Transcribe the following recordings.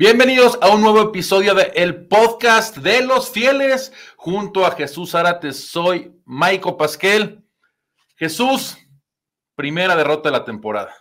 Bienvenidos a un nuevo episodio de El Podcast de los Fieles. Junto a Jesús Zárate, soy Maico Pasquel. Jesús, primera derrota de la temporada.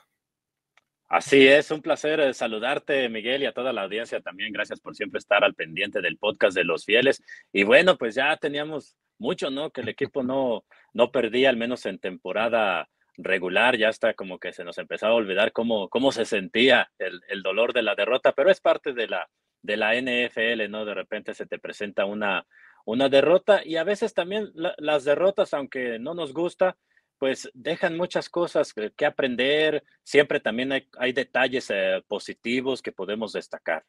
Así es, un placer eh, saludarte, Miguel, y a toda la audiencia también. Gracias por siempre estar al pendiente del podcast de los fieles. Y bueno, pues ya teníamos mucho, ¿no? Que el equipo no, no perdía, al menos en temporada regular, ya está como que se nos empezaba a olvidar cómo, cómo se sentía el, el, dolor de la derrota, pero es parte de la, de la NFL, ¿no? De repente se te presenta una, una derrota y a veces también la, las derrotas, aunque no nos gusta, pues dejan muchas cosas que, aprender, siempre también hay, hay detalles eh, positivos que podemos destacar.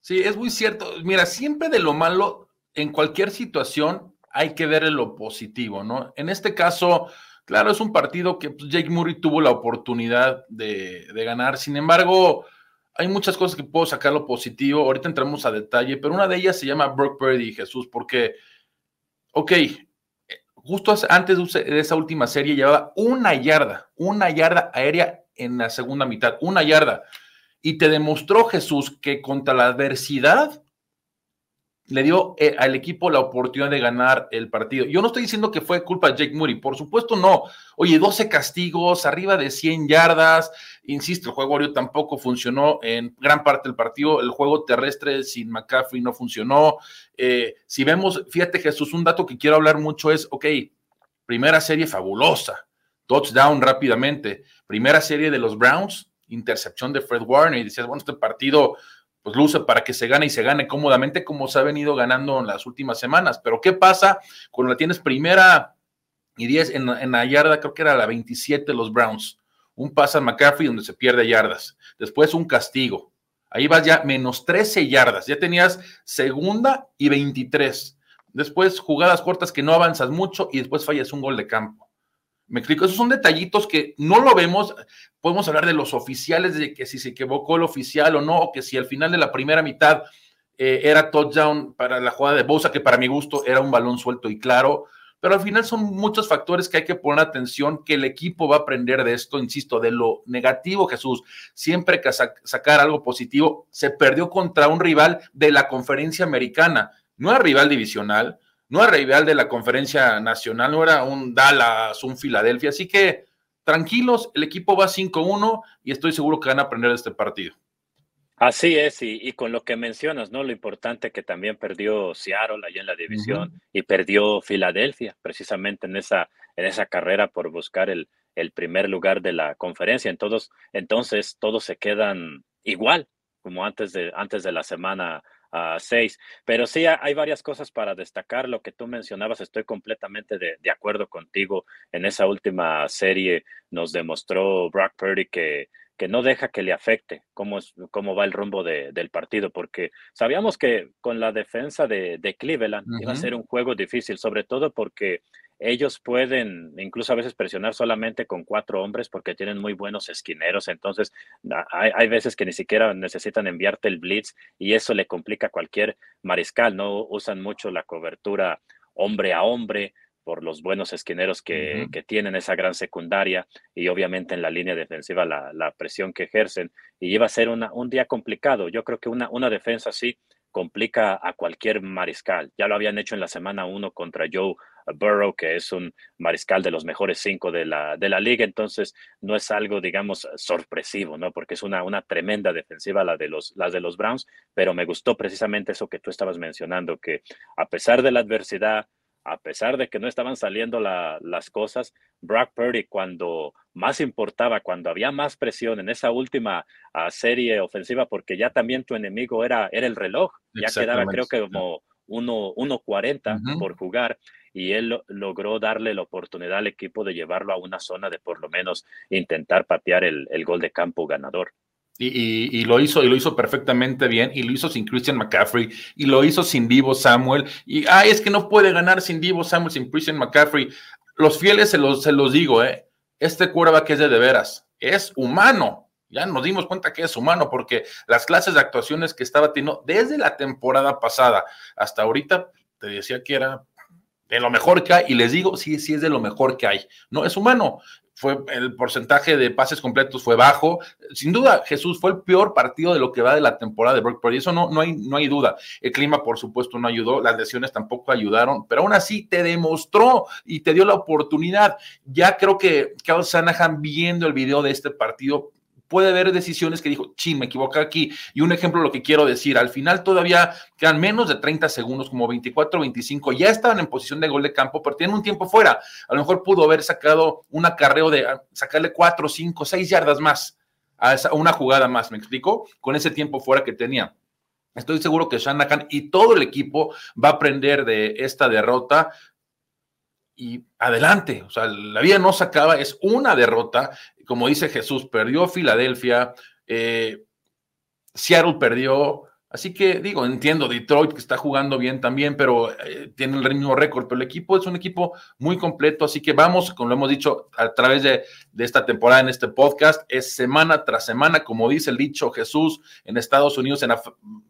Sí, es muy cierto. Mira, siempre de lo malo, en cualquier situación, hay que ver lo positivo, ¿no? En este caso, Claro, es un partido que pues, Jake Murray tuvo la oportunidad de, de, ganar. Sin embargo, hay muchas cosas que puedo sacar lo positivo. Ahorita entramos a detalle, pero una de ellas se llama Brock Purdy, Jesús, porque, ok, justo antes de esa última serie llevaba una yarda, una yarda aérea en la segunda mitad, una yarda. Y te demostró Jesús que contra la adversidad le dio eh, al equipo la oportunidad de ganar el partido. Yo no estoy diciendo que fue culpa de Jake Murray, por supuesto no. Oye, 12 castigos, arriba de 100 yardas. Insisto, el juego aéreo tampoco funcionó en gran parte del partido. El juego terrestre sin McCaffrey no funcionó. Eh, si vemos, fíjate Jesús, un dato que quiero hablar mucho es, ok, primera serie fabulosa, touchdown rápidamente. Primera serie de los Browns, intercepción de Fred Warner y decías, bueno, este partido pues luce para que se gane y se gane cómodamente como se ha venido ganando en las últimas semanas. Pero ¿qué pasa cuando la tienes primera y 10 en, en, la yarda? Creo que era la 27 los Browns. Un pase a McCaffrey donde se pierde yardas. Después un castigo. Ahí vas ya menos 13 yardas. Ya tenías segunda y 23. Después jugadas cortas que no avanzas mucho y después fallas un gol de campo. Me explico, esos son detallitos que no lo vemos. Podemos hablar de los oficiales, de que si se equivocó el oficial o no, o que si al final de la primera mitad eh, era touchdown para la jugada de Bosa, que para mi gusto era un balón suelto y claro. Pero al final son muchos factores que hay que poner atención, que el equipo va a aprender de esto, insisto, de lo negativo, Jesús. Siempre que sac sacar algo positivo, se perdió contra un rival de la conferencia americana, no era rival divisional, no era rival de la conferencia nacional, no era un Dallas, un Filadelfia, así que tranquilos, el equipo va 5-1 y estoy seguro que van a aprender de este partido. Así es, y, y, con lo que mencionas, ¿no? Lo importante que también perdió Seattle allá en la división uh -huh. y perdió Filadelfia, precisamente en esa, en esa carrera por buscar el, el primer lugar de la conferencia. Entonces, entonces todos se quedan igual, como antes de, antes de la semana a seis. Pero sí hay varias cosas para destacar. Lo que tú mencionabas, estoy completamente de, de, acuerdo contigo. En esa última serie nos demostró Brock Purdy que, que no deja que le afecte cómo, es, cómo va el rumbo de, del partido, porque sabíamos que con la defensa de, de Cleveland uh -huh. iba a ser un juego difícil, sobre todo porque ellos pueden incluso a veces presionar solamente con cuatro hombres porque tienen muy buenos esquineros, entonces hay, hay, veces que ni siquiera necesitan enviarte el blitz y eso le complica a cualquier mariscal, no usan mucho la cobertura hombre a hombre por los buenos esquineros que, uh -huh. que tienen esa gran secundaria y obviamente en la línea defensiva la, la presión que ejercen y iba a ser una, un día complicado, yo creo que una, una defensa así complica a cualquier mariscal. Ya lo habían hecho en la semana uno contra Joe Burrow, que es un mariscal de los mejores cinco de la, de la liga, entonces no es algo, digamos, sorpresivo, ¿no? Porque es una, una tremenda defensiva la de, los, las de los Browns, pero me gustó precisamente eso que tú estabas mencionando, que a pesar de la adversidad, a pesar de que no estaban saliendo la, las cosas, Brock Purdy cuando más importaba, cuando había más presión en esa última uh, serie ofensiva, porque ya también tu enemigo era, era el reloj, ya quedaba creo que como 1.40 uh -huh. por jugar y él lo, logró darle la oportunidad al equipo de llevarlo a una zona de por lo menos intentar patear el, el gol de campo ganador. Y, y, y, lo hizo, y lo hizo perfectamente bien, y lo hizo sin Christian McCaffrey, y lo hizo sin Divo Samuel, y ay, es que no puede ganar sin Divo Samuel, sin Christian McCaffrey. Los fieles se los, se los digo, eh. Este que es de de veras, es humano. Ya nos dimos cuenta que es humano, porque las clases de actuaciones que estaba teniendo desde la temporada pasada hasta ahorita, te decía que era de lo mejor que hay, y les digo, sí, sí es de lo mejor que hay. No, es humano. Fue el porcentaje de pases completos fue bajo. Sin duda, Jesús fue el peor partido de lo que va de la temporada de Brock Purdy. Eso no, no, hay, no hay duda. El clima, por supuesto, no ayudó. Las lesiones tampoco ayudaron, pero aún así te demostró y te dio la oportunidad. Ya creo que Carl Sanahan, viendo el video de este partido, puede haber decisiones que dijo, sí, me equivoqué aquí. Y un ejemplo, lo que quiero decir, al final todavía quedan menos de 30 segundos, como 24, 25, ya estaban en posición de gol de campo, pero tienen un tiempo fuera. A lo mejor pudo haber sacado un acarreo de sacarle 4, 5, 6 yardas más a esa, una jugada más, ¿me explico? Con ese tiempo fuera que tenía. Estoy seguro que Shanahan y todo el equipo va a aprender de esta derrota y adelante. O sea, la vida no se acaba, es una derrota. Como dice Jesús, perdió Filadelfia, eh, Seattle perdió. Así que digo, entiendo Detroit que está jugando bien también, pero eh, tiene el mismo récord. Pero el equipo es un equipo muy completo. Así que vamos, como lo hemos dicho a través de, esta temporada en este podcast, es semana tras semana, como dice el dicho Jesús en Estados Unidos, en la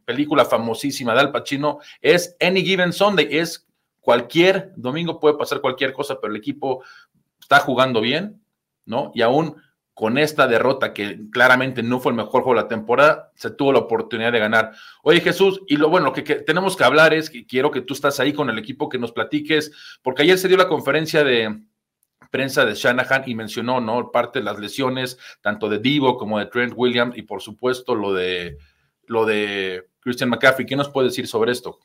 película famosísima de Al Pacino, es Any Given Sunday, es cualquier domingo puede pasar cualquier cosa, pero el equipo está jugando bien, ¿no? Y aún con esta derrota que claramente no fue el mejor juego de la temporada, se tuvo la oportunidad de ganar. Oye Jesús, y lo bueno que, que tenemos que hablar es que quiero que tú estás ahí con el equipo, que nos platiques, porque ayer se dio la conferencia de prensa de Shanahan y mencionó, ¿no? Parte de las lesiones, tanto de Divo como de Trent Williams y por supuesto lo de, lo de Christian McCaffrey. ¿Qué nos puede decir sobre esto?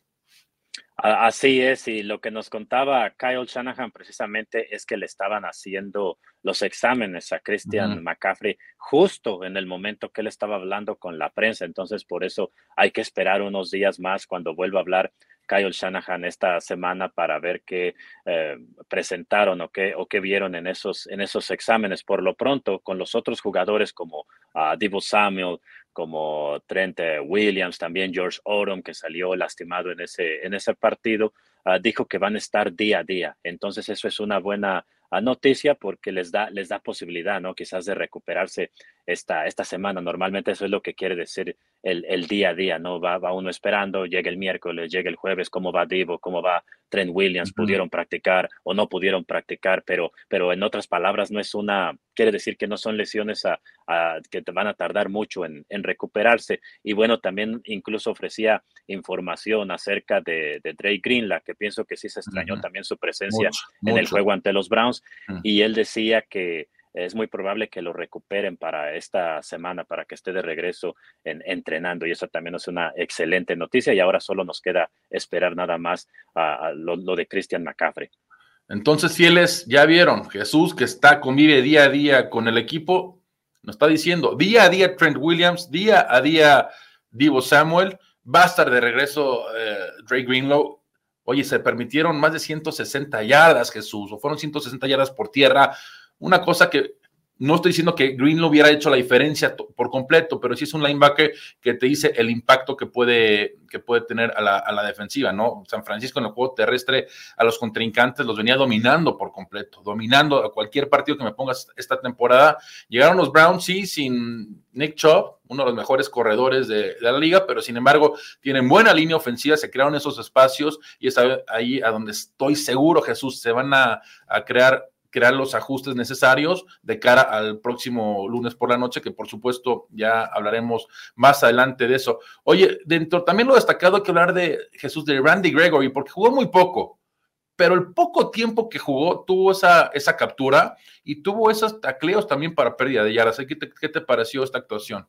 Así es, y lo que nos contaba Kyle Shanahan precisamente es que le estaban haciendo los exámenes a Christian McCaffrey justo en el momento que él estaba hablando con la prensa, entonces por eso hay que esperar unos días más cuando vuelva a hablar Kyle Shanahan esta semana para ver qué eh, presentaron o qué, o qué vieron en esos, en esos exámenes. Por lo pronto, con los otros jugadores como uh, Divo Samuel, como Trent Williams, también George Odom, que salió lastimado en ese, en ese partido, ah, dijo que van a estar día a día. Entonces eso es una buena ah, noticia porque les da, les da posibilidad, ¿no? Quizás de recuperarse esta, esta semana. Normalmente eso es lo que quiere decir el, el día a día, ¿no? Va, va, uno esperando, llega el miércoles, llega el jueves, cómo va Divo, cómo va Trent Williams, pudieron practicar o no pudieron practicar, pero, pero en otras palabras no es una, quiere decir que no son lesiones a, que te van a tardar mucho en, en, recuperarse. Y bueno, también incluso ofrecía información acerca de, de Drake Green, la que pienso que sí se extrañó también su presencia en el juego ante los Browns. Y él decía que es muy probable que lo recuperen para esta semana, para que esté de regreso en, entrenando. Y eso también es una excelente noticia. Y ahora solo nos queda esperar nada más a, lo, de Christian McCaffrey. Entonces, fieles, ya vieron, Jesús que está, convive día a día con el equipo, nos está diciendo, día a día Trent Williams, día a día Divo Samuel, va a estar de regreso eh, Drake Greenlow. Oye, se permitieron más de 160 yardas, Jesús, o fueron 160 yardas por tierra una cosa que no estoy diciendo que Green lo hubiera hecho la diferencia por completo, pero sí es un linebacker que te dice el impacto que puede, que puede tener a la, defensiva, ¿no? San Francisco en el juego terrestre a los contrincantes los venía dominando por completo, dominando a cualquier partido que me pongas esta temporada. Llegaron los Browns, sí, sin Nick Chubb, uno de los mejores corredores de, la liga, pero sin embargo tienen buena línea ofensiva, se crearon esos espacios y es ahí a donde estoy seguro, Jesús, se van a, a crear crear los ajustes necesarios de cara al próximo lunes por la noche, que por supuesto ya hablaremos más adelante de eso. Oye, dentro también lo destacado hay que hablar de Jesús de Randy Gregory, porque jugó muy poco, pero el poco tiempo que jugó tuvo esa, esa captura y tuvo esos tacleos también para pérdida de yardas. ¿Qué te, qué te pareció esta actuación?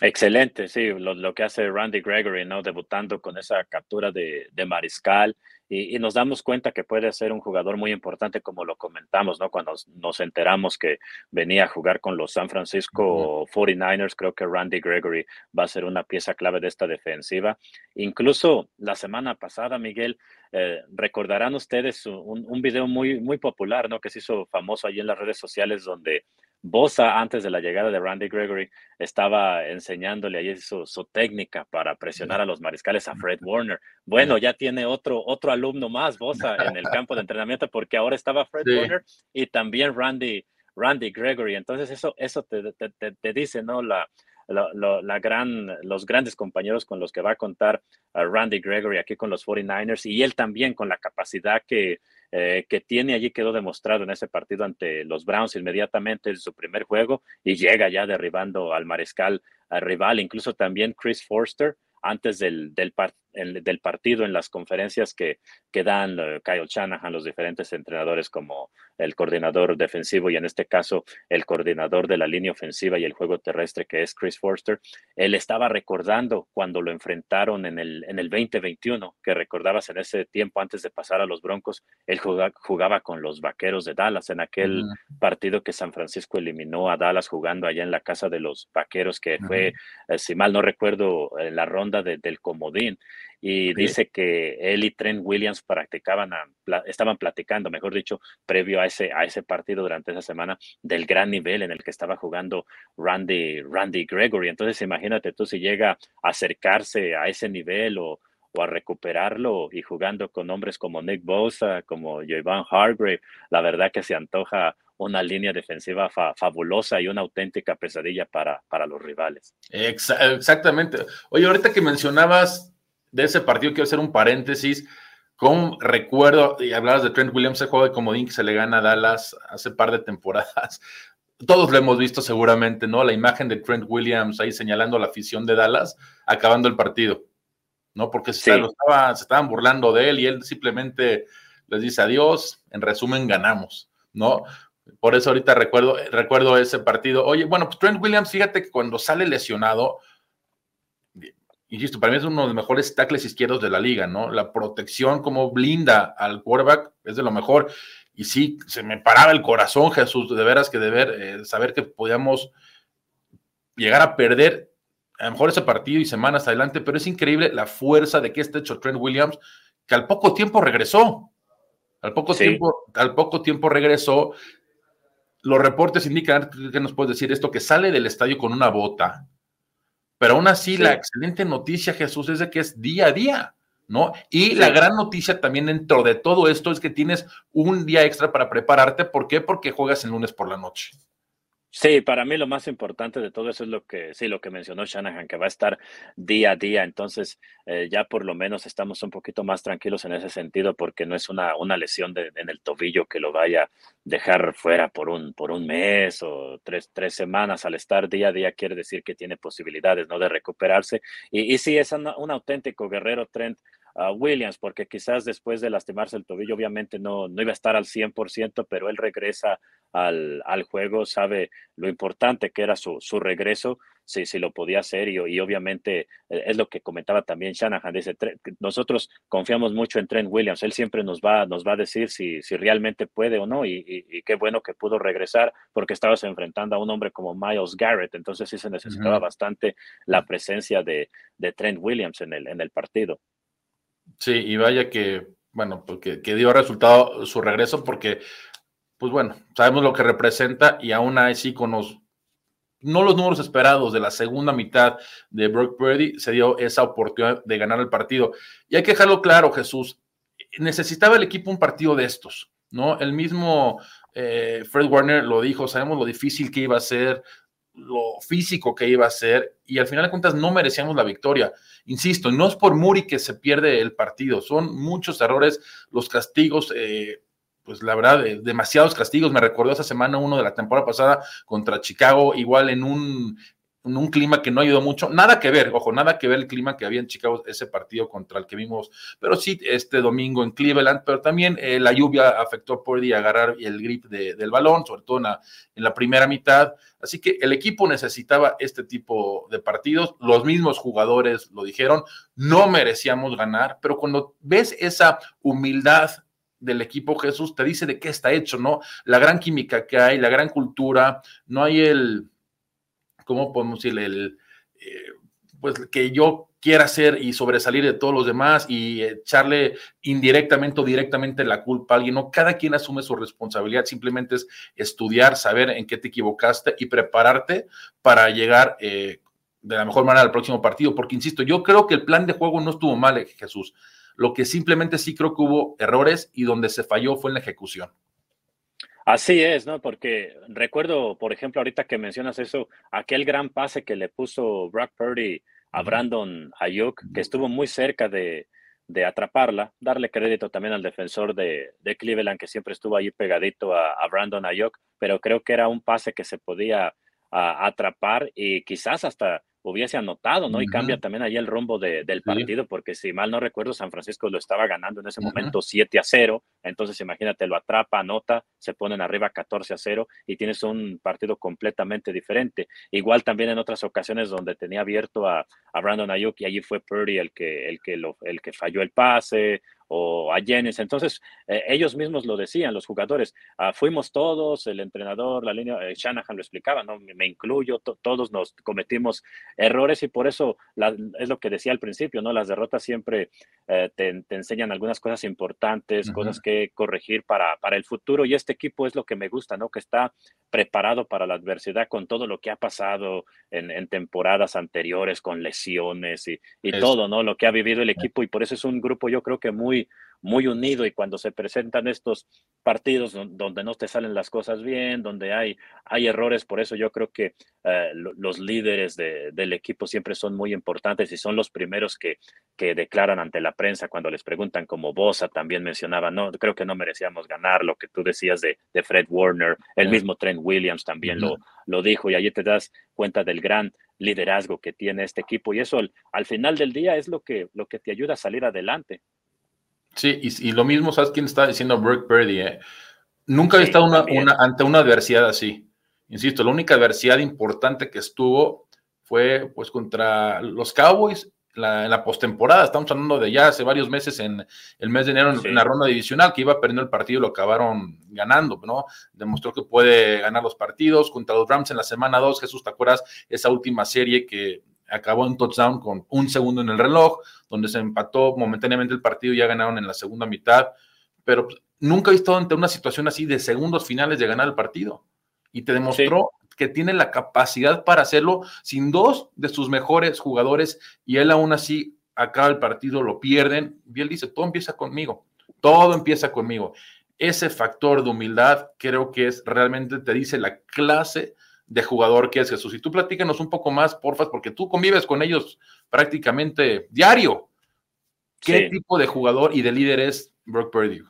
Excelente, sí, lo, que hace Randy Gregory, ¿no? Debutando con esa captura de, de mariscal y, nos damos cuenta que puede ser un jugador muy importante, como lo comentamos, ¿no? Cuando nos, enteramos que venía a jugar con los San Francisco 49ers, creo que Randy Gregory va a ser una pieza clave de esta defensiva. Incluso la semana pasada, Miguel, eh, recordarán ustedes un, un, video muy, muy popular, ¿no? Que se hizo famoso allí en las redes sociales donde Bosa, antes de la llegada de Randy Gregory, estaba enseñándole ahí su, técnica para presionar a los mariscales a Fred Warner. Bueno, ya tiene otro, otro alumno más, Bosa, en el campo de entrenamiento, porque ahora estaba Fred Warner y también Randy, Randy Gregory. Entonces, eso, eso te, te, te dice, ¿no? La, la gran, los grandes compañeros con los que va a contar Randy Gregory aquí con los 49ers y él también con la capacidad que, eh, que tiene allí quedó demostrado en ese partido ante los Browns inmediatamente en su primer juego y llega ya derribando al mariscal al rival, incluso también Chris Forster antes del, del, del partido en las conferencias que, que dan eh, Kyle Shanahan, los diferentes entrenadores como el coordinador defensivo y en este caso el coordinador de la línea ofensiva y el juego terrestre que es Chris Forster, él estaba recordando cuando lo enfrentaron en el, en el 2021, que recordabas en ese tiempo antes de pasar a los Broncos, él jugaba, con los Vaqueros de Dallas en aquel partido que San Francisco eliminó a Dallas jugando allá en la casa de los Vaqueros, que fue, eh, si mal no recuerdo, en la ronda del comodín y dice que él y Trent Williams practicaban, estaban platicando, mejor dicho, previo a ese, a ese partido durante esa semana del gran nivel en el que estaba jugando Randy, Randy Gregory. Entonces imagínate tú si llega a acercarse a ese nivel o, a recuperarlo y jugando con hombres como Nick Bosa, como Javon Hargrave, la verdad que se antoja una línea defensiva fabulosa y una auténtica pesadilla para, para los rivales. exactamente. Oye, ahorita que mencionabas de ese partido quiero hacer un paréntesis. Con recuerdo, y hablabas de Trent Williams, el juego de comodín que se le gana a Dallas hace par de temporadas. Todos lo hemos visto seguramente, ¿no? La imagen de Trent Williams ahí señalando la afición de Dallas, acabando el partido, ¿no? Porque se, se estaban burlando de él y él simplemente les dice adiós, en resumen, ganamos, ¿no? Por eso ahorita recuerdo, recuerdo ese partido. Oye, bueno, pues Trent Williams, fíjate que cuando sale lesionado, insisto, para mí es uno de los mejores tackles izquierdos de la liga, ¿no? La protección como blinda al quarterback es de lo mejor. Y sí, se me paraba el corazón, Jesús, de veras que de ver, eh, saber que podíamos llegar a perder a lo mejor ese partido y semanas adelante, pero es increíble la fuerza de que está hecho Trent Williams, que al poco tiempo regresó. Al poco, tiempo, al poco tiempo regresó. Los reportes indican, ¿qué nos puedes decir esto? Que sale del estadio con una bota, pero aún así, la excelente noticia, Jesús, es de que es día a día, ¿no? Y la gran noticia también dentro de todo esto es que tienes un día extra para prepararte. ¿Por qué? Porque juegas el lunes por la noche. Sí, para mí lo más importante de todo eso es lo que, sí, lo que mencionó Shanahan, que va a estar día a día. Entonces, eh, ya por lo menos estamos un poquito más tranquilos en ese sentido, porque no es una, una lesión en el tobillo que lo vaya a dejar fuera por un, por un mes o tres, tres semanas. Al estar día a día quiere decir que tiene posibilidades, ¿no? De recuperarse. Y, y sí, es un auténtico guerrero Trent Williams, porque quizás después de lastimarse el tobillo, obviamente no, no iba a estar al 100%, pero él regresa al, al juego, sabe lo importante que era su, su regreso, si, si lo podía hacer, y, y, obviamente eh, es lo que comentaba también Shanahan, dice, nosotros confiamos mucho en Trent Williams, él siempre nos va, nos va a decir si, si realmente puede o no, y, y, qué bueno que pudo regresar, porque estabas enfrentando a un hombre como Miles Garrett, entonces sí se necesitaba bastante la presencia de, de Trent Williams en el, en el partido. Sí, y vaya que, bueno, porque que dio resultado su regreso, porque, pues bueno, sabemos lo que representa y aún así con los, no los números esperados de la segunda mitad de Brock Purdy, se dio esa oportunidad de ganar el partido. Y hay que dejarlo claro, Jesús, necesitaba el equipo un partido de estos, ¿no? El mismo eh, Fred Warner lo dijo, sabemos lo difícil que iba a ser, lo físico que iba a ser, y al final de cuentas no merecíamos la victoria. Insisto, no es por Muri que se pierde el partido, son muchos errores, los castigos, eh, pues la verdad, eh, demasiados castigos. Me recordó esa semana uno de la temporada pasada contra Chicago, igual en un en un clima que no ayudó mucho. Nada que ver, ojo, nada que ver el clima que había en Chicago, ese partido contra el que vimos, pero sí este domingo en Cleveland, pero también eh, la lluvia afectó por a agarrar el grip del balón, sobre todo en la primera mitad. Así que el equipo necesitaba este tipo de partidos. Los mismos jugadores lo dijeron, no merecíamos ganar, pero cuando ves esa humildad del equipo Jesús, te dice de qué está hecho, ¿no? La gran química que hay, la gran cultura, no hay el ¿cómo podemos decirle? El, eh, pues que yo quiera hacer y sobresalir de todos los demás y echarle indirectamente o directamente la culpa a alguien. No, cada quien asume su responsabilidad, simplemente es estudiar, saber en qué te equivocaste y prepararte para llegar eh, de la mejor manera al próximo partido. Porque, insisto, yo creo que el plan de juego no estuvo mal, Jesús. Lo que simplemente sí creo que hubo errores y donde se falló fue en la ejecución. Así es, ¿no? Porque recuerdo, por ejemplo, ahorita que mencionas eso, aquel gran pase que le puso Brock Purdy a Brandon Ayuk, que estuvo muy cerca de, de atraparla, darle crédito también al defensor de, de Cleveland, que siempre estuvo ahí pegadito a, a, Brandon Ayuk, pero creo que era un pase que se podía atrapar y quizás hasta hubiese anotado, ¿no? Y cambia también ahí el rumbo del partido, porque si mal no recuerdo, San Francisco lo estaba ganando en ese momento 7 a 0, entonces imagínate, lo atrapa, anota, se ponen arriba 14 a 0 y tienes un partido completamente diferente. Igual también en otras ocasiones donde tenía abierto a, a Brandon Ayuk y allí fue Purdy el que, el que, lo, el que falló el pase, o a Jennings. Entonces, eh, ellos mismos lo decían, los jugadores, ah, fuimos todos, el entrenador, la línea, eh, Shanahan lo explicaba, ¿no? Me, incluyo, todos nos cometimos errores y por eso es lo que decía al principio, ¿no? Las derrotas siempre eh, te, enseñan algunas cosas importantes, cosas que corregir para, para el futuro y este equipo es lo que me gusta, ¿no? Que está preparado para la adversidad con todo lo que ha pasado en, temporadas anteriores, con lesiones y, y todo, ¿no? Lo que ha vivido el equipo y por eso es un grupo yo creo que muy muy, unido y cuando se presentan estos partidos donde no te salen las cosas bien, donde hay, hay errores, por eso yo creo que eh, los líderes del equipo siempre son muy importantes y son los primeros que, que declaran ante la prensa cuando les preguntan, como Bosa también mencionaba, no, creo que no merecíamos ganar, lo que tú decías de, de Fred Warner, el mismo Trent Williams también lo, lo dijo y allí te das cuenta del gran liderazgo que tiene este equipo y eso al, al final del día es lo que, lo que te ayuda a salir adelante. Sí, y, lo mismo, ¿sabes quién está diciendo Brooke Purdy? Eh? Nunca he estado una, ante una adversidad así. Insisto, la única adversidad importante que estuvo fue pues contra los Cowboys en la postemporada. Estamos hablando de ya hace varios meses, en el mes de enero, en la ronda divisional, que iba perdiendo el partido y lo acabaron ganando, ¿no? Demostró que puede ganar los partidos. Contra los Rams en la semana 2, Jesús, ¿te acuerdas? Esa última serie que acabó en touchdown con un segundo en el reloj, donde se empató momentáneamente el partido y ya ganaron en la segunda mitad, pero pues, nunca he visto ante una situación así de segundos finales de ganar el partido. Y te demostró que tiene la capacidad para hacerlo sin dos de sus mejores jugadores y él aún así acaba el partido, lo pierden y él dice, todo empieza conmigo, todo empieza conmigo. Ese factor de humildad creo que es realmente, te dice la clase de jugador que es Jesús. Y tú platícanos un poco más, porfa, porque tú convives con ellos prácticamente diario. ¿Qué tipo de jugador y de líder es Brock Purdy?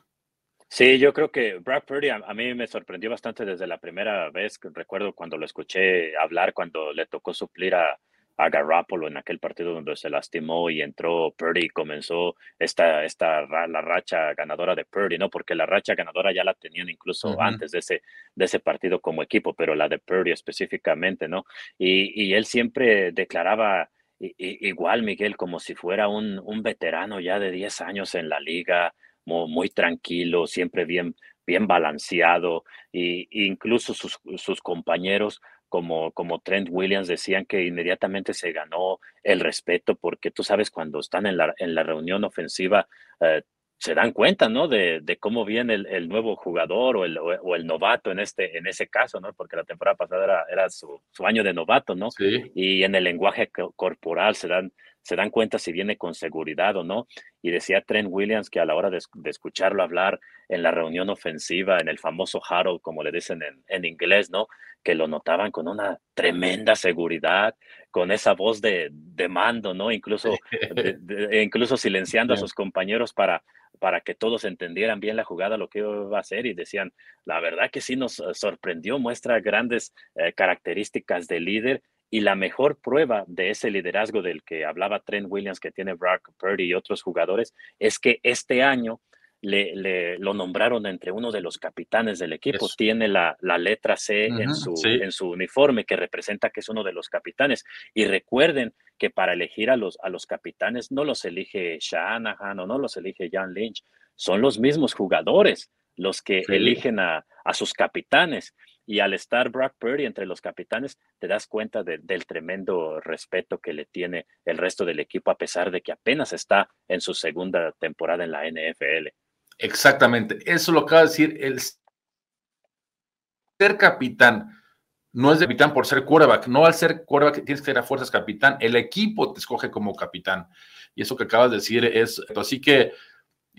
Sí, yo creo que Brock Purdy a, mí me sorprendió bastante desde la primera vez que recuerdo cuando lo escuché hablar, cuando le tocó suplir a, a Garoppolo en aquel partido donde se lastimó y entró Purdy y comenzó esta, esta la racha ganadora de Purdy, ¿no? Porque la racha ganadora ya la tenían incluso antes de ese, de ese partido como equipo, pero la de Purdy específicamente, ¿no? Y, y él siempre declaraba igual, Miguel, como si fuera un, un veterano ya de 10 años en la liga, muy, muy tranquilo, siempre bien, bien balanceado, e incluso sus, sus compañeros como, como Trent Williams decían que inmediatamente se ganó el respeto porque tú sabes cuando están en la, en la reunión ofensiva eh, se dan cuenta, ¿no? De, de cómo viene el, el, nuevo jugador o el, o el, novato en, este, en ese caso, ¿no? Porque la temporada pasada era, era su, su, año de novato, ¿no? Sí. Y en el lenguaje corporal se dan, se dan cuenta si viene con seguridad o no. Y decía Trent Williams que a la hora de, de escucharlo hablar en la reunión ofensiva, en el famoso huddle, como le dicen en, en inglés, ¿no? que lo notaban con una tremenda seguridad, con esa voz de, de mando, ¿no? Incluso, de, incluso silenciando a sus compañeros para, para que todos entendieran bien la jugada, lo que iba a hacer y decían, la verdad que sí nos eh, sorprendió, muestra grandes eh, características de líder y la mejor prueba de ese liderazgo del que hablaba Trent Williams, que tiene Brock Purdy y otros jugadores, es que este año le, lo nombraron entre uno de los capitanes del equipo. Tiene la, letra C en, su, en su uniforme que representa que es uno de los capitanes. Y recuerden que para elegir a los, a los capitanes no los elige Shanahan o no los elige John Lynch, son los mismos jugadores los que eligen a, sus capitanes. Y al estar Brock Purdy entre los capitanes, te das cuenta del tremendo respeto que le tiene el resto del equipo, a pesar de que apenas está en su segunda temporada en la NFL. Exactamente, eso lo acaba de decir, el ser capitán no es de capitán por ser quarterback, no al ser quarterback tienes que ser a fuerzas capitán, el equipo te escoge como capitán. Y eso que acabas de decir es, así que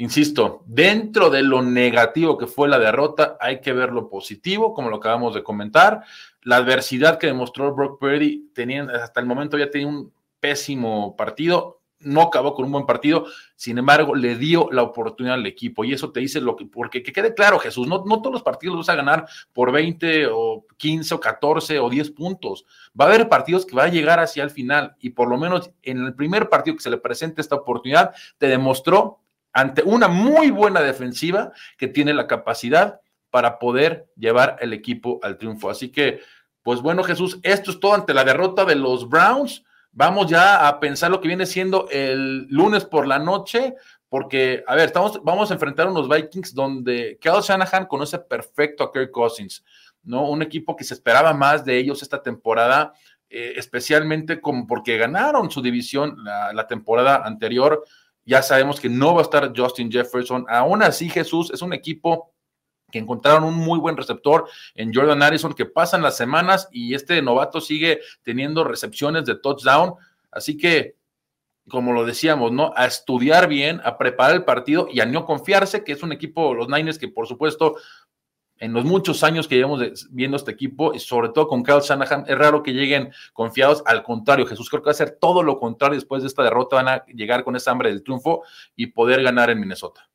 insisto, dentro de lo negativo que fue la derrota, hay que ver lo positivo, como lo acabamos de comentar. La adversidad que demostró Brock Purdy, teniendo, hasta el momento ya tenía un pésimo partido, no acabó con un buen partido, sin embargo, le dio la oportunidad al equipo y eso te dice lo que, porque que quede claro, Jesús, no, no todos los partidos los vas a ganar por 20 o 15 o 14 o 10 puntos. Va a haber partidos que va a llegar hacia el final y por lo menos en el primer partido que se le presente esta oportunidad, te demostró ante una muy buena defensiva que tiene la capacidad para poder llevar el equipo al triunfo. Así que, pues bueno, Jesús, esto es todo ante la derrota de los Browns Vamos ya a pensar lo que viene siendo el lunes por la noche, porque, a ver, estamos, vamos a enfrentar a unos Vikings donde Kyle Shanahan conoce perfecto a Kirk Cousins, ¿no? Un equipo que se esperaba más de ellos esta temporada, eh, especialmente como porque ganaron su división la, la temporada anterior. Ya sabemos que no va a estar Justin Jefferson. Aún así, Jesús es un equipo que encontraron un muy buen receptor en Jordan Harrison, que pasan las semanas y este novato sigue teniendo recepciones de touchdown. Así que, como lo decíamos, ¿no? A estudiar bien, a preparar el partido y a no confiarse, que es un equipo, los Niners, que por supuesto, en los muchos años que llevamos viendo este equipo, y sobre todo con Kyle Shanahan, es raro que lleguen confiados. Al contrario, Jesús creo que va a ser todo lo contrario después de esta derrota, van a llegar con esa hambre del triunfo y poder ganar en Minnesota.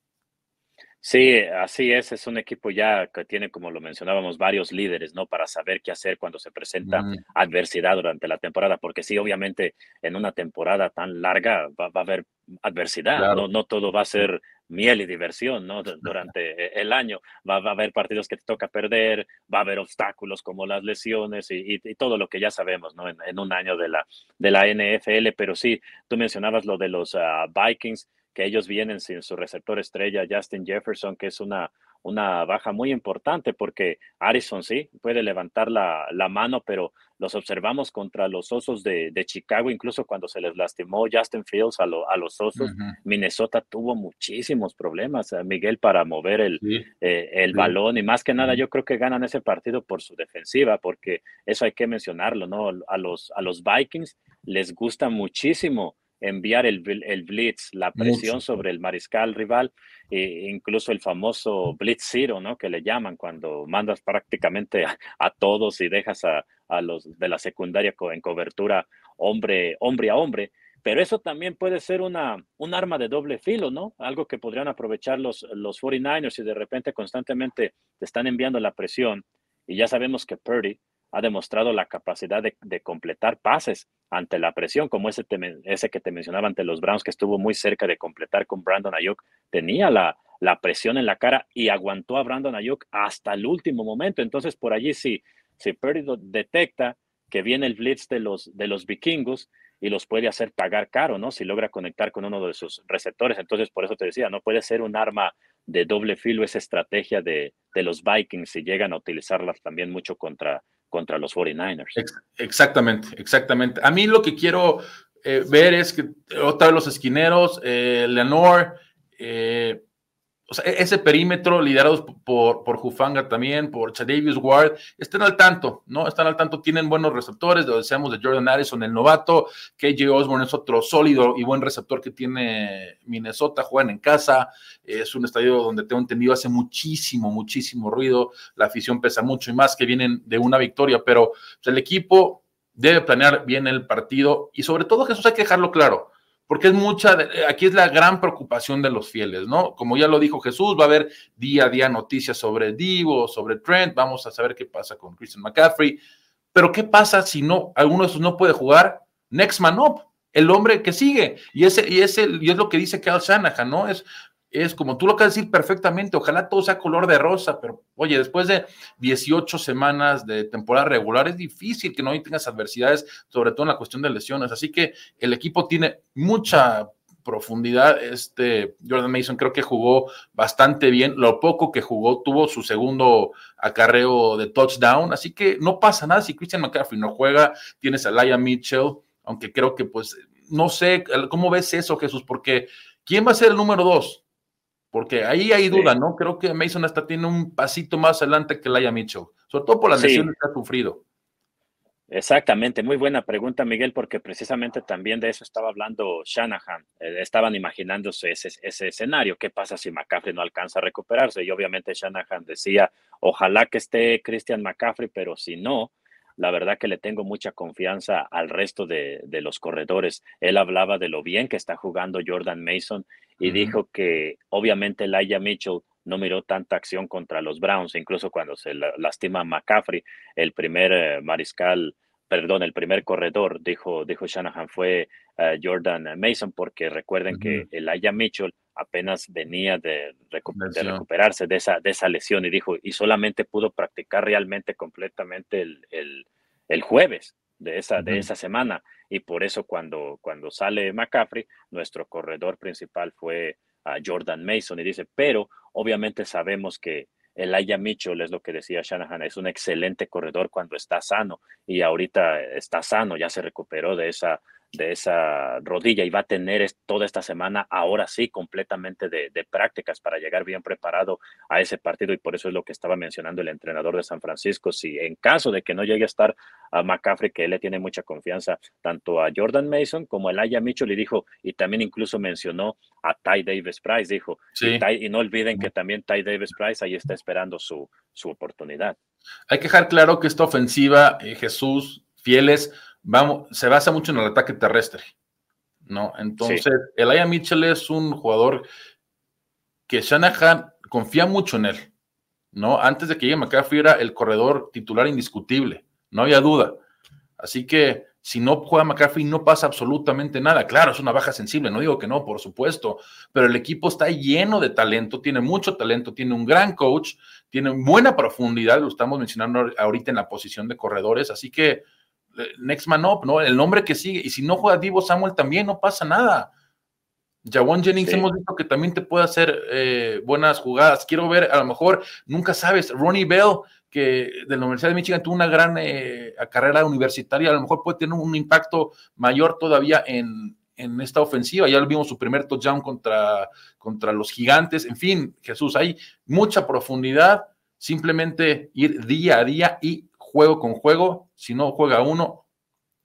Sí, así es. Es un equipo ya que tiene, como lo mencionábamos, varios líderes, ¿no? Para saber qué hacer cuando se presenta mm. adversidad durante la temporada, porque sí, obviamente, en una temporada tan larga va, a haber adversidad, no, no todo va a ser miel y diversión, ¿no? Durante el año va, a haber partidos que te toca perder, va a haber obstáculos como las lesiones y, todo lo que ya sabemos, ¿no? En, un año de la, de la NFL, pero sí, tú mencionabas lo de los ah, Vikings que ellos vienen sin su receptor estrella, Justin Jefferson, que es una, una baja muy importante porque Harrison sí puede levantar la, mano, pero los observamos contra los Osos de, Chicago, incluso cuando se les lastimó Justin Fields a, los Osos, Minnesota tuvo muchísimos problemas, eh, Miguel, para mover el, eh, el balón y más que nada yo creo que ganan ese partido por su defensiva, porque eso hay que mencionarlo, ¿no? A los, a los Vikings les gusta muchísimo enviar el, el blitz, la presión sobre el mariscal rival, e incluso el famoso blitz zero, ¿no? Que le llaman cuando mandas prácticamente a, todos y dejas a, a, los de la secundaria en cobertura hombre, hombre a hombre. Pero eso también puede ser una, un arma de doble filo, ¿no? Algo que podrían aprovechar los, los 49ers y de repente constantemente te están enviando la presión. Y ya sabemos que Purdy ha demostrado la capacidad de, completar pases ante la presión, como ese, que te mencionaba ante los Browns, que estuvo muy cerca de completar con Brandon Ayuk. Tenía la, presión en la cara y aguantó a Brandon Ayuk hasta el último momento. Entonces, por allí, si, si Purdy detecta que viene el blitz de los, vikingos y los puede hacer pagar caro, ¿no? Si logra conectar con uno de sus receptores. Entonces, por eso te decía, no puede ser un arma de doble filo esa estrategia de, de los Vikings si llegan a utilizarlas también mucho contra, contra los 49ers. Exactamente, exactamente. A mí lo que quiero eh, ver es que otra vez los esquineros, eh, Leonor, eh, o sea, e-, ese perímetro liderados por, por Jufanga también, por Chadavius Ward, estén al tanto, ¿no? Están al tanto, tienen buenos receptores, lo decíamos de Jordan Harrison, el novato, KJ Osborne es otro sólido y buen receptor que tiene Minnesota, juegan en casa, es un estadio donde tengo entendido hace muchísimo, muchísimo ruido, la afición pesa mucho y más que vienen de una victoria, pero pues, el equipo debe planear bien el partido y sobre todo Jesús hay que dejarlo claro, porque es mucha, aquí es la gran preocupación de los fieles, ¿no? Como ya lo dijo Jesús, va a haber día a día noticias sobre Divo, sobre Trent, vamos a saber qué pasa con Christian McCaffrey, pero ¿qué pasa si no, alguno de esos no puede jugar? Next man up, el hombre que sigue, y ese, y ese, y es lo que dice Kyle Shanahan, ¿no? Es, es como tú lo acabas de decir perfectamente, ojalá todo sea color de rosa, pero oye, después de 18 semanas de temporada regular es difícil que no tengas adversidades, sobre todo en la cuestión de lesiones, así que el equipo tiene mucha profundidad. Este Jordan Mason creo que jugó bastante bien. Lo poco que jugó tuvo su segundo acarreo de touchdown. Así que no pasa nada si Christian McCaffrey no juega. Tienes a Laia Mitchell, aunque creo que pues no sé cómo ves eso, Jesús, porque ¿quién va a ser el número dos? Porque ahí hay duda, ¿no? Creo que Mason hasta tiene un pasito más adelante que Laia Mitchell, sobre todo por las lesiones que ha sufrido. Exactamente, muy buena pregunta, Miguel, porque precisamente también de eso estaba hablando Shanahan. Eh, estaban imaginándose ese, ese, escenario, qué pasa si McCaffrey no alcanza a recuperarse. Y obviamente Shanahan decía, ojalá que esté Christian McCaffrey, pero si no, la verdad que le tengo mucha confianza al resto de, de los corredores. Él hablaba de lo bien que está jugando Jordan Mason y dijo que obviamente Elijah Mitchell no miró tanta acción contra los Browns, incluso cuando se lastima McCaffrey, el primer eh, mariscal, perdón, el primer corredor, dijo, dijo Shanahan, fue eh, Jordan Mason, porque recuerden que Elijah Mitchell apenas venía de, recuperarse de esa, de esa lesión y dijo, y solamente pudo practicar realmente completamente el, el, jueves de esa, de esa semana. Y por eso cuando, cuando sale McCaffrey, nuestro corredor principal fue a Jordan Mason y dice, pero obviamente sabemos que Elijah Mitchell es lo que decía Shanahan, es un excelente corredor cuando está sano y ahorita está sano, ya se recuperó de esa de esa rodilla y va a tener toda esta semana, ahora sí, completamente de, prácticas para llegar bien preparado a ese partido y por eso es lo que estaba mencionando el entrenador de San Francisco. Si en caso de que no llegue a estar a McCaffrey, que él le tiene mucha confianza tanto a Jordan Mason como a Elijah Mitchell y dijo, y también incluso mencionó a Ty Davis Price, dijo, y, no olviden que también Ty Davis Price ahí está esperando su, su oportunidad. Hay que dejar claro que esta ofensiva, eh, Jesús, fieles, vamos, se basa mucho en el ataque terrestre, ¿no? Entonces, el Aya Mitchell es un jugador que Shanahan confía mucho en él, ¿no? Antes de que llegue McCaffrey era el corredor titular indiscutible, no había duda. Así que si no juega McCaffrey no pasa absolutamente nada. Claro, es una baja sensible, no digo que no, por supuesto, pero el equipo está lleno de talento, tiene mucho talento, tiene un gran coach, tiene buena profundidad, lo estamos mencionando ahorita en la posición de corredores, así que next man up, ¿no? El nombre que sigue. Y si no juega Divo Samuel también, no pasa nada. Jawan Jennings hemos visto que también te puede hacer eh, buenas jugadas. Quiero ver, a lo mejor, nunca sabes, Ronnie Bell, que de la Universidad de Michigan tuvo una gran eh, carrera universitaria, a lo mejor puede tener un impacto mayor todavía en, en esta ofensiva. Ya lo vimos su primer touchdown contra, contra los gigantes. En fin, Jesús, hay mucha profundidad. Simplemente ir día a día y juego con juego, si no juega uno,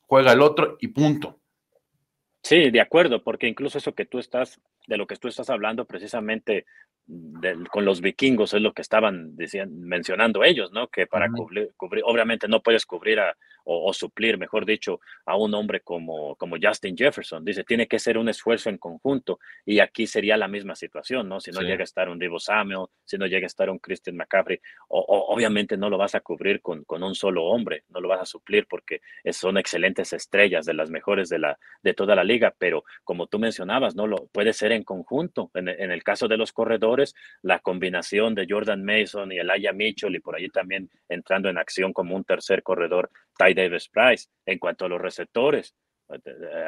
juega el otro y punto. Sí, de acuerdo, porque incluso eso que tú estás, de lo que tú estás hablando precisamente con los vikingos es lo que estaban mencionando ellos, ¿no? Que para cubrir, obviamente no puedes cubrir a, o, suplir, mejor dicho, a un hombre como, como Justin Jefferson. Dice, tiene que ser un esfuerzo en conjunto y aquí sería la misma situación, ¿no? Si no llega a estar un Divo Samuel, si no llega a estar un Christian McCaffrey, o, obviamente no lo vas a cubrir con, con, un solo hombre, no lo vas a suplir porque son excelentes estrellas, de las mejores de, la, de toda la liga, pero como tú mencionabas, ¿no? Lo, puede ser en conjunto. En, en el caso de los corredores, la combinación de Jordan Mason y Elijah Mitchell y por ahí también entrando en acción como un tercer corredor, Ty Davis Price. En cuanto a los receptores,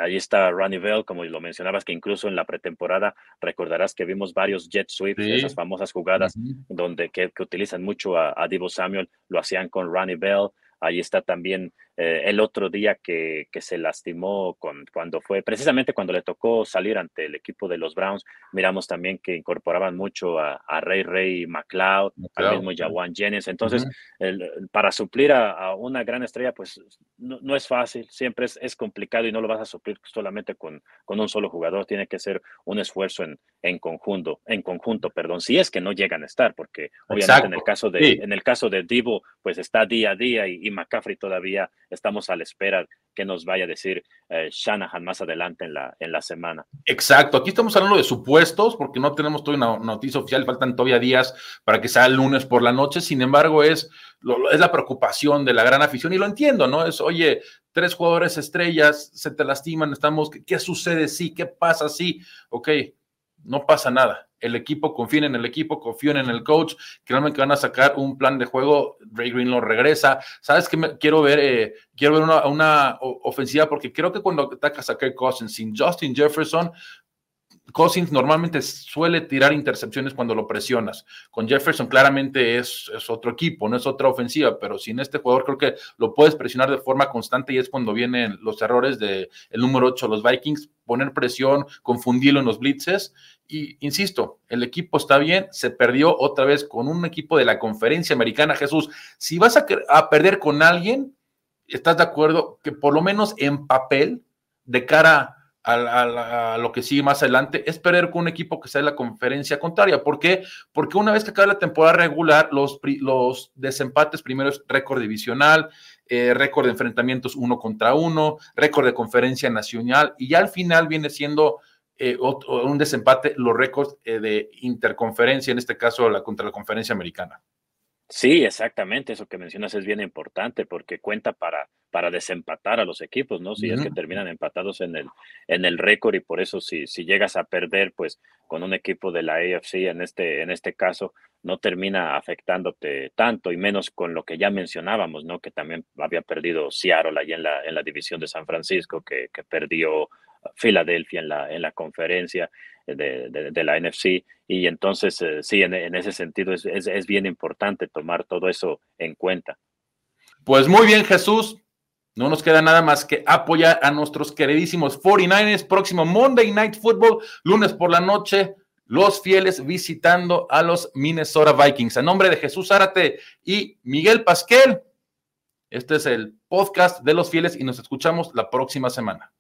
ahí está Ronnie Bell, como lo mencionabas, que incluso en la pretemporada recordarás que vimos varios jet sweeps, esas famosas jugadas donde que, utilizan mucho a, a, Divo Samuel, lo hacían con Ronnie Bell. Ahí está también eh, el otro día que, que, se lastimó con, cuando fue, precisamente cuando le tocó salir ante el equipo de los Browns, miramos también que incorporaban mucho a, a Ray Ray McLeod, al mismo Jawan Jennings. Entonces, para suplir a, una gran estrella, pues no, no es fácil, siempre es, es, complicado y no lo vas a suplir solamente con, con un solo jugador, tiene que ser un esfuerzo en, en conjunto, en conjunto, perdón, si es que no llegan a estar, porque obviamente en el caso de, en el caso de Divo, pues está día a día y, y McCaffrey todavía estamos a la espera que nos vaya a decir eh, Shanahan más adelante en la, en la semana. Exacto, aquí estamos hablando de supuestos porque no tenemos todavía una noticia oficial, faltan todavía días para que sea el lunes por la noche, sin embargo es, es la preocupación de la gran afición y lo entiendo, ¿no? Es, oye, tres jugadores estrellas se te lastiman, estamos, ¿qué, sucede si? ¿Qué pasa si? Ok, no pasa nada. El equipo, confíen en el equipo, confíen en el coach, que realmente van a sacar un plan de juego, Ray Green lo regresa, sabes que quiero ver, eh, quiero ver una, una, ofensiva porque creo que cuando atacas a Kirk Cousins sin Justin Jefferson, Cousins normalmente suele tirar intercepciones cuando lo presionas. Con Jefferson claramente es, otro equipo, no es otra ofensiva, pero sin este jugador creo que lo puedes presionar de forma constante y es cuando vienen los errores del el número 8, los Vikings, poner presión, confundirlo en los blitzes. Y insisto, el equipo está bien, se perdió otra vez con un equipo de la conferencia americana. Jesús, si vas a, a perder con alguien, ¿estás de acuerdo que por lo menos en papel, de cara a, lo que sigue más adelante, es perder con un equipo que sea de la conferencia contraria? ¿Por qué? Porque una vez que acabe la temporada regular, los, los desempates primero es récord divisional, eh, récord de enfrentamientos uno contra uno, récord de conferencia nacional, y ya al final viene siendo eh, un desempate los récords eh, de interconferencia, en este caso la, contra la conferencia americana. Sí, exactamente, eso que mencionas es bien importante porque cuenta para, para desempatar a los equipos, ¿no? Si es que terminan empatados en el, en el récord y por eso si, si llegas a perder, pues con un equipo de la AFC en este, en este caso, no termina afectándote tanto y menos con lo que ya mencionábamos, ¿no? Que también había perdido Seattle allá en la, en la división de San Francisco, que, que perdió Filadelfia en la, en la conferencia de, la NFC. Y entonces, eh, sí, en, ese sentido es, es, bien importante tomar todo eso en cuenta. Pues muy bien, Jesús. No nos queda nada más que apoyar a nuestros queridísimos 49ers. Próximo Monday Night Football, lunes por la noche. Los fieles visitando a los Minnesota Vikings. A nombre de Jesús Zárate y Miguel Pasquel, este es el podcast de los fieles y nos escuchamos la próxima semana.